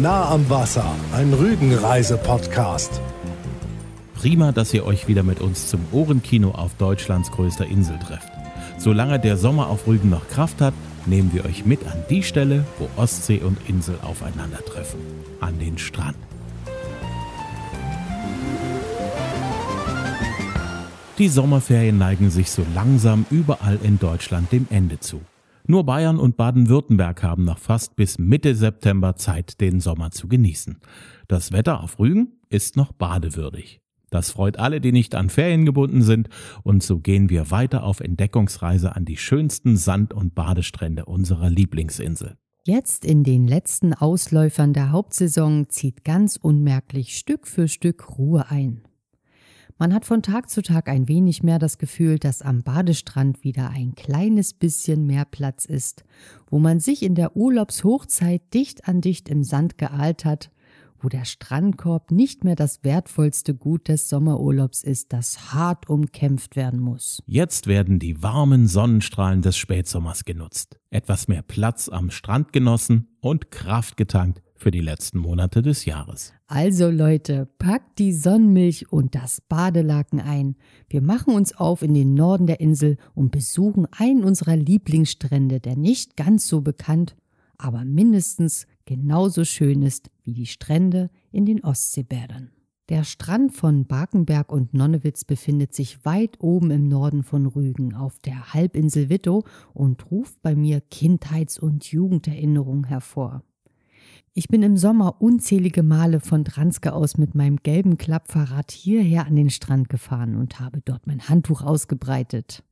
Nah am Wasser, ein Rügenreise-Podcast. Prima, dass ihr euch wieder mit uns zum Ohrenkino auf Deutschlands größter Insel trefft. Solange der Sommer auf Rügen noch Kraft hat, nehmen wir euch mit an die Stelle, wo Ostsee und Insel aufeinandertreffen. An den Strand. Die Sommerferien neigen sich so langsam überall in Deutschland dem Ende zu. Nur Bayern und Baden-Württemberg haben noch fast bis Mitte September Zeit, den Sommer zu genießen. Das Wetter auf Rügen ist noch badewürdig. Das freut alle, die nicht an Ferien gebunden sind, und so gehen wir weiter auf Entdeckungsreise an die schönsten Sand- und Badestrände unserer Lieblingsinsel. Jetzt in den letzten Ausläufern der Hauptsaison zieht ganz unmerklich Stück für Stück Ruhe ein. Man hat von Tag zu Tag ein wenig mehr das Gefühl, dass am Badestrand wieder ein kleines bisschen mehr Platz ist, wo man sich in der Urlaubshochzeit dicht an dicht im Sand geahlt hat, wo der Strandkorb nicht mehr das wertvollste Gut des Sommerurlaubs ist, das hart umkämpft werden muss. Jetzt werden die warmen Sonnenstrahlen des Spätsommers genutzt, etwas mehr Platz am Strand genossen und Kraft getankt für die letzten Monate des Jahres. Also Leute, packt die Sonnenmilch und das Badelaken ein. Wir machen uns auf in den Norden der Insel und besuchen einen unserer Lieblingsstrände, der nicht ganz so bekannt, aber mindestens genauso schön ist wie die Strände in den Ostseebädern. Der Strand von Barkenberg und Nonnewitz befindet sich weit oben im Norden von Rügen auf der Halbinsel Wittow und ruft bei mir Kindheits- und Jugenderinnerungen hervor. Ich bin im Sommer unzählige Male von Dranske aus mit meinem gelben Klappfahrrad hierher an den Strand gefahren und habe dort mein Handtuch ausgebreitet.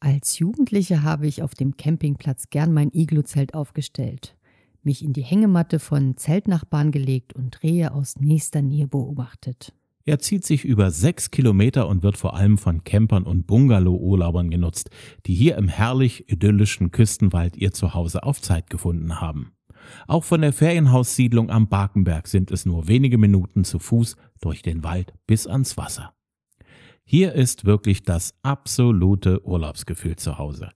Als Jugendliche habe ich auf dem Campingplatz gern mein Iglu-Zelt aufgestellt, mich in die Hängematte von Zeltnachbarn gelegt und Rehe aus nächster Nähe beobachtet. Er zieht sich über sechs Kilometer und wird vor allem von Campern und Bungalow-Urlaubern genutzt, die hier im herrlich idyllischen Küstenwald ihr Zuhause auf Zeit gefunden haben. Auch von der Ferienhaussiedlung am Barkenberg sind es nur wenige Minuten zu Fuß durch den Wald bis ans Wasser. Hier ist wirklich das absolute Urlaubsgefühl zu Hause.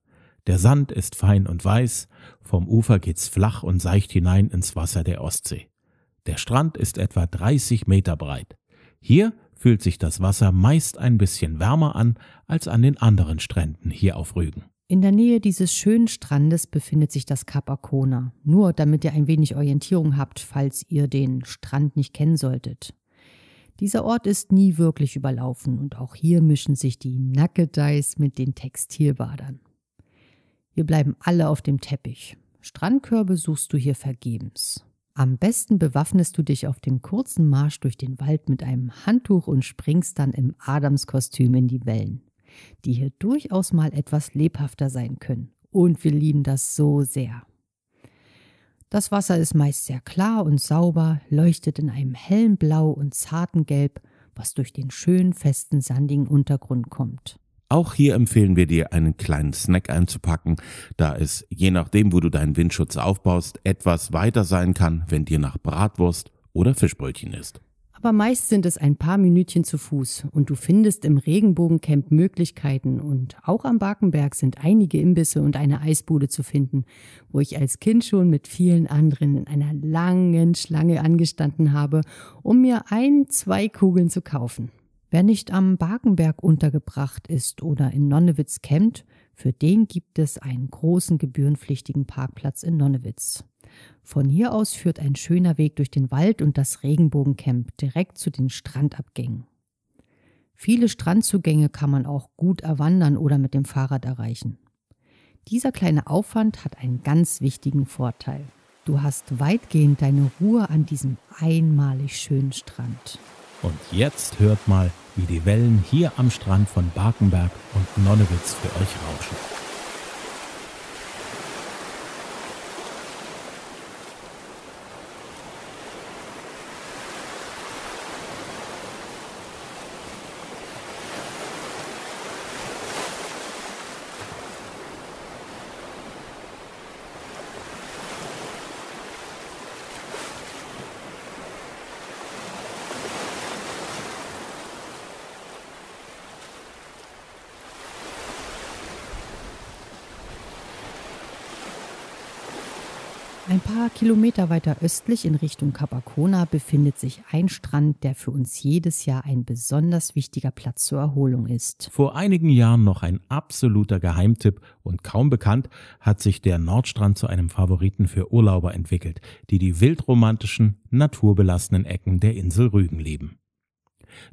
Der Sand ist fein und weiß, vom Ufer geht's flach und seicht hinein ins Wasser der Ostsee. Der Strand ist etwa 30 Meter breit. Hier fühlt sich das Wasser meist ein bisschen wärmer an als an den anderen Stränden hier auf Rügen. In der Nähe dieses schönen Strandes befindet sich das Kap Arkona. Nur damit ihr ein wenig Orientierung habt, falls ihr den Strand nicht kennen solltet. Dieser Ort ist nie wirklich überlaufen und auch hier mischen sich die Nackedeis mit den Textilbadern. Wir bleiben alle auf dem Teppich. Strandkörbe suchst du hier vergebens. Am besten bewaffnest du dich auf dem kurzen Marsch durch den Wald mit einem Handtuch und springst dann im Adamskostüm in die Wellen die hier durchaus mal etwas lebhafter sein können. Und wir lieben das so sehr. Das Wasser ist meist sehr klar und sauber, leuchtet in einem hellen Blau und zarten Gelb, was durch den schönen, festen, sandigen Untergrund kommt. Auch hier empfehlen wir dir, einen kleinen Snack einzupacken, da es, je nachdem, wo du deinen Windschutz aufbaust, etwas weiter sein kann, wenn dir nach Bratwurst oder Fischbrötchen ist aber meist sind es ein paar Minütchen zu Fuß und du findest im Regenbogencamp Möglichkeiten und auch am Barkenberg sind einige Imbisse und eine Eisbude zu finden, wo ich als Kind schon mit vielen anderen in einer langen Schlange angestanden habe, um mir ein, zwei Kugeln zu kaufen. Wer nicht am Barkenberg untergebracht ist oder in Nonnewitz campt, für den gibt es einen großen gebührenpflichtigen Parkplatz in Nonnewitz. Von hier aus führt ein schöner Weg durch den Wald und das Regenbogencamp direkt zu den Strandabgängen. Viele Strandzugänge kann man auch gut erwandern oder mit dem Fahrrad erreichen. Dieser kleine Aufwand hat einen ganz wichtigen Vorteil. Du hast weitgehend deine Ruhe an diesem einmalig schönen Strand. Und jetzt hört mal, wie die Wellen hier am Strand von Barkenberg und Nonnewitz für euch rauschen. Ein paar Kilometer weiter östlich in Richtung Capacona befindet sich ein Strand, der für uns jedes Jahr ein besonders wichtiger Platz zur Erholung ist. Vor einigen Jahren noch ein absoluter Geheimtipp und kaum bekannt, hat sich der Nordstrand zu einem Favoriten für Urlauber entwickelt, die die wildromantischen, naturbelassenen Ecken der Insel Rügen lieben.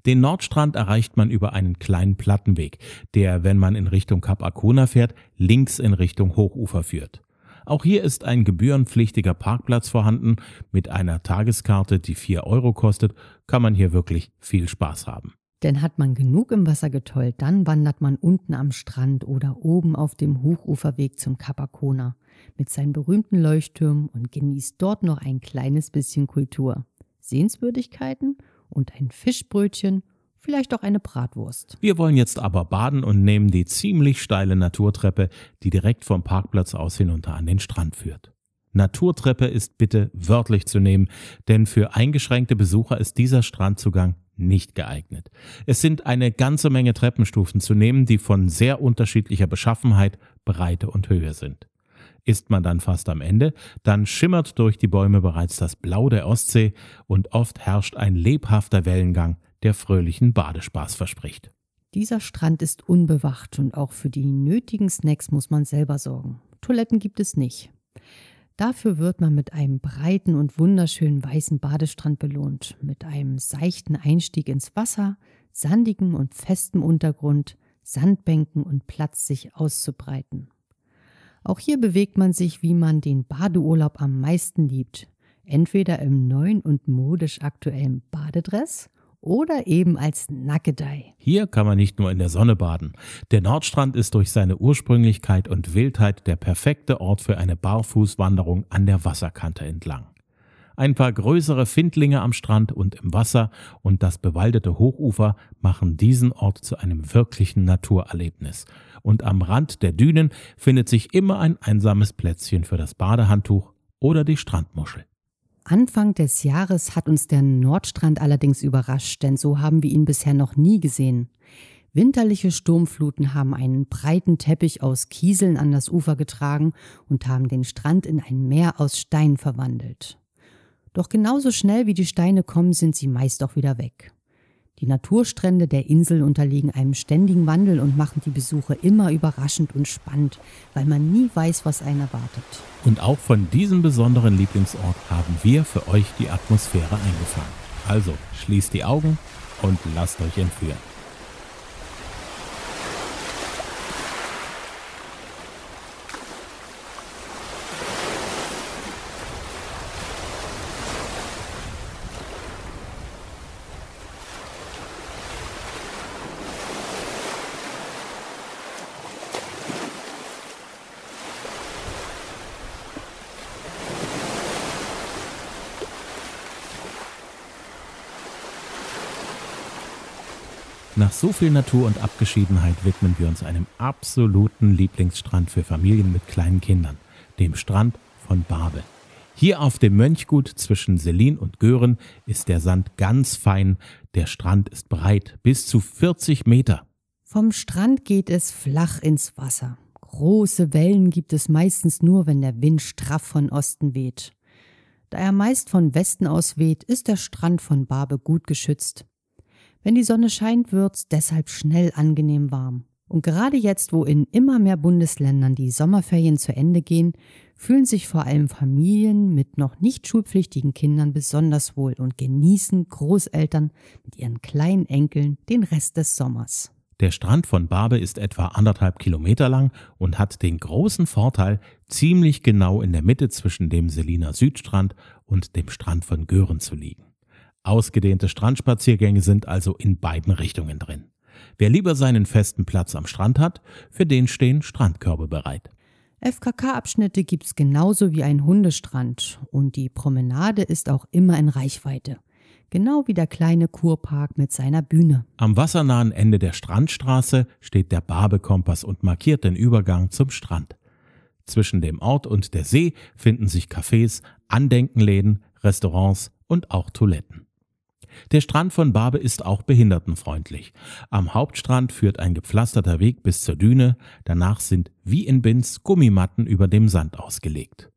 Den Nordstrand erreicht man über einen kleinen Plattenweg, der, wenn man in Richtung Kap Arkona fährt, links in Richtung Hochufer führt. Auch hier ist ein gebührenpflichtiger Parkplatz vorhanden. Mit einer Tageskarte, die 4 Euro kostet, kann man hier wirklich viel Spaß haben. Denn hat man genug im Wasser getollt, dann wandert man unten am Strand oder oben auf dem Hochuferweg zum Capacona mit seinen berühmten Leuchttürmen und genießt dort noch ein kleines bisschen Kultur. Sehenswürdigkeiten und ein Fischbrötchen vielleicht auch eine Bratwurst. Wir wollen jetzt aber baden und nehmen die ziemlich steile Naturtreppe, die direkt vom Parkplatz aus hinunter an den Strand führt. Naturtreppe ist bitte wörtlich zu nehmen, denn für eingeschränkte Besucher ist dieser Strandzugang nicht geeignet. Es sind eine ganze Menge Treppenstufen zu nehmen, die von sehr unterschiedlicher Beschaffenheit, Breite und Höhe sind. Ist man dann fast am Ende, dann schimmert durch die Bäume bereits das Blau der Ostsee und oft herrscht ein lebhafter Wellengang, der fröhlichen Badespaß verspricht. Dieser Strand ist unbewacht und auch für die nötigen Snacks muss man selber sorgen. Toiletten gibt es nicht. Dafür wird man mit einem breiten und wunderschönen weißen Badestrand belohnt, mit einem seichten Einstieg ins Wasser, sandigem und festem Untergrund, Sandbänken und Platz, sich auszubreiten. Auch hier bewegt man sich, wie man den Badeurlaub am meisten liebt, entweder im neuen und modisch aktuellen Badedress oder eben als Nackedei. Hier kann man nicht nur in der Sonne baden. Der Nordstrand ist durch seine Ursprünglichkeit und Wildheit der perfekte Ort für eine Barfußwanderung an der Wasserkante entlang. Ein paar größere Findlinge am Strand und im Wasser und das bewaldete Hochufer machen diesen Ort zu einem wirklichen Naturerlebnis. Und am Rand der Dünen findet sich immer ein einsames Plätzchen für das Badehandtuch oder die Strandmuschel. Anfang des Jahres hat uns der Nordstrand allerdings überrascht, denn so haben wir ihn bisher noch nie gesehen. Winterliche Sturmfluten haben einen breiten Teppich aus Kieseln an das Ufer getragen und haben den Strand in ein Meer aus Stein verwandelt. Doch genauso schnell wie die Steine kommen, sind sie meist auch wieder weg. Die Naturstrände der Insel unterliegen einem ständigen Wandel und machen die Besuche immer überraschend und spannend, weil man nie weiß, was einen erwartet. Und auch von diesem besonderen Lieblingsort haben wir für euch die Atmosphäre eingefangen. Also schließt die Augen und lasst euch entführen. Nach so viel Natur und Abgeschiedenheit widmen wir uns einem absoluten Lieblingsstrand für Familien mit kleinen Kindern, dem Strand von Barbe. Hier auf dem Mönchgut zwischen Selin und Göhren ist der Sand ganz fein, der Strand ist breit, bis zu 40 Meter. Vom Strand geht es flach ins Wasser. Große Wellen gibt es meistens nur, wenn der Wind straff von Osten weht. Da er meist von Westen aus weht, ist der Strand von Barbe gut geschützt. Wenn die Sonne scheint, wird's deshalb schnell angenehm warm. Und gerade jetzt, wo in immer mehr Bundesländern die Sommerferien zu Ende gehen, fühlen sich vor allem Familien mit noch nicht schulpflichtigen Kindern besonders wohl und genießen Großeltern mit ihren kleinen Enkeln den Rest des Sommers. Der Strand von Barbe ist etwa anderthalb Kilometer lang und hat den großen Vorteil, ziemlich genau in der Mitte zwischen dem Seliner Südstrand und dem Strand von Gören zu liegen. Ausgedehnte Strandspaziergänge sind also in beiden Richtungen drin. Wer lieber seinen festen Platz am Strand hat, für den stehen Strandkörbe bereit. FKK-Abschnitte gibt's genauso wie ein Hundestrand und die Promenade ist auch immer in Reichweite. Genau wie der kleine Kurpark mit seiner Bühne. Am wassernahen Ende der Strandstraße steht der Barbekompass und markiert den Übergang zum Strand. Zwischen dem Ort und der See finden sich Cafés, Andenkenläden, Restaurants und auch Toiletten. Der Strand von Barbe ist auch behindertenfreundlich. Am Hauptstrand führt ein gepflasterter Weg bis zur Düne, danach sind wie in Binz Gummimatten über dem Sand ausgelegt.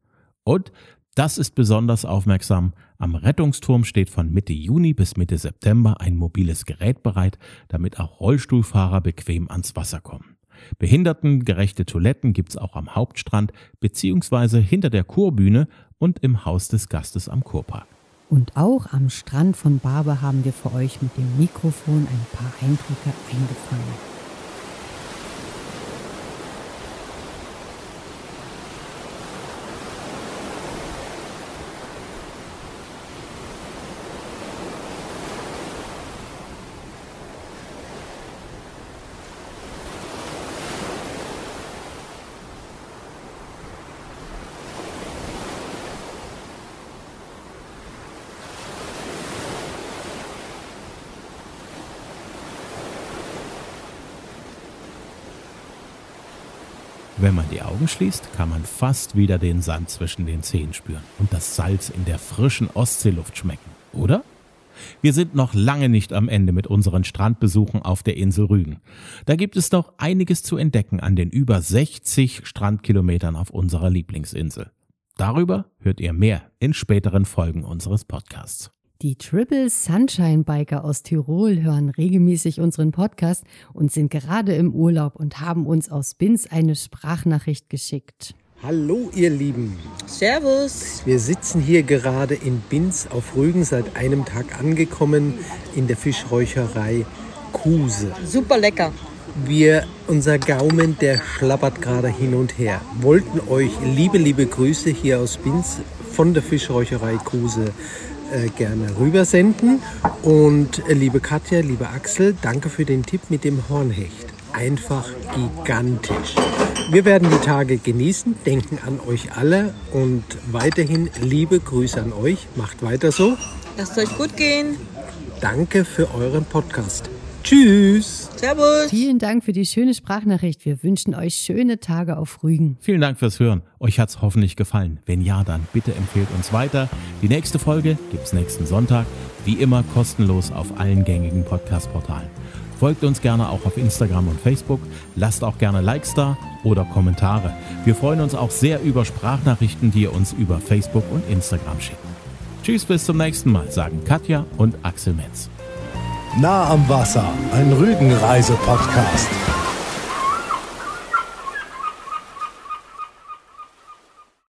Und Das ist besonders aufmerksam. Am Rettungsturm steht von Mitte Juni bis Mitte September ein mobiles Gerät bereit, damit auch Rollstuhlfahrer bequem ans Wasser kommen. Behindertengerechte Toiletten gibt's auch am Hauptstrand beziehungsweise hinter der Kurbühne und im Haus des Gastes am Kurpark. Und auch am Strand von Barbe haben wir für euch mit dem Mikrofon ein paar Eindrücke eingefangen. Wenn man die Augen schließt, kann man fast wieder den Sand zwischen den Zehen spüren und das Salz in der frischen Ostseeluft schmecken, oder? Wir sind noch lange nicht am Ende mit unseren Strandbesuchen auf der Insel Rügen. Da gibt es noch einiges zu entdecken an den über 60 Strandkilometern auf unserer Lieblingsinsel. Darüber hört ihr mehr in späteren Folgen unseres Podcasts. Die Triple Sunshine Biker aus Tirol hören regelmäßig unseren Podcast und sind gerade im Urlaub und haben uns aus Binz eine Sprachnachricht geschickt. Hallo ihr Lieben. Servus. Wir sitzen hier gerade in Binz auf Rügen seit einem Tag angekommen in der Fischräucherei Kuse. Super lecker. Wir, unser Gaumen, der schlappert gerade hin und her. Wollten euch liebe, liebe Grüße hier aus Binz von der Fischräucherei Kuse äh, gerne rübersenden. Und äh, liebe Katja, liebe Axel, danke für den Tipp mit dem Hornhecht. Einfach gigantisch. Wir werden die Tage genießen, denken an euch alle und weiterhin liebe Grüße an euch. Macht weiter so. Lasst euch gut gehen. Danke für euren Podcast. Tschüss. Servus. Vielen Dank für die schöne Sprachnachricht. Wir wünschen euch schöne Tage auf Rügen. Vielen Dank fürs Hören. Euch hat's hoffentlich gefallen. Wenn ja, dann bitte empfehlt uns weiter. Die nächste Folge gibt's nächsten Sonntag. Wie immer kostenlos auf allen gängigen Podcast-Portalen. Folgt uns gerne auch auf Instagram und Facebook. Lasst auch gerne Likes da oder Kommentare. Wir freuen uns auch sehr über Sprachnachrichten, die ihr uns über Facebook und Instagram schickt. Tschüss, bis zum nächsten Mal, sagen Katja und Axel Metz. Nah am Wasser, ein Rügenreise-Podcast.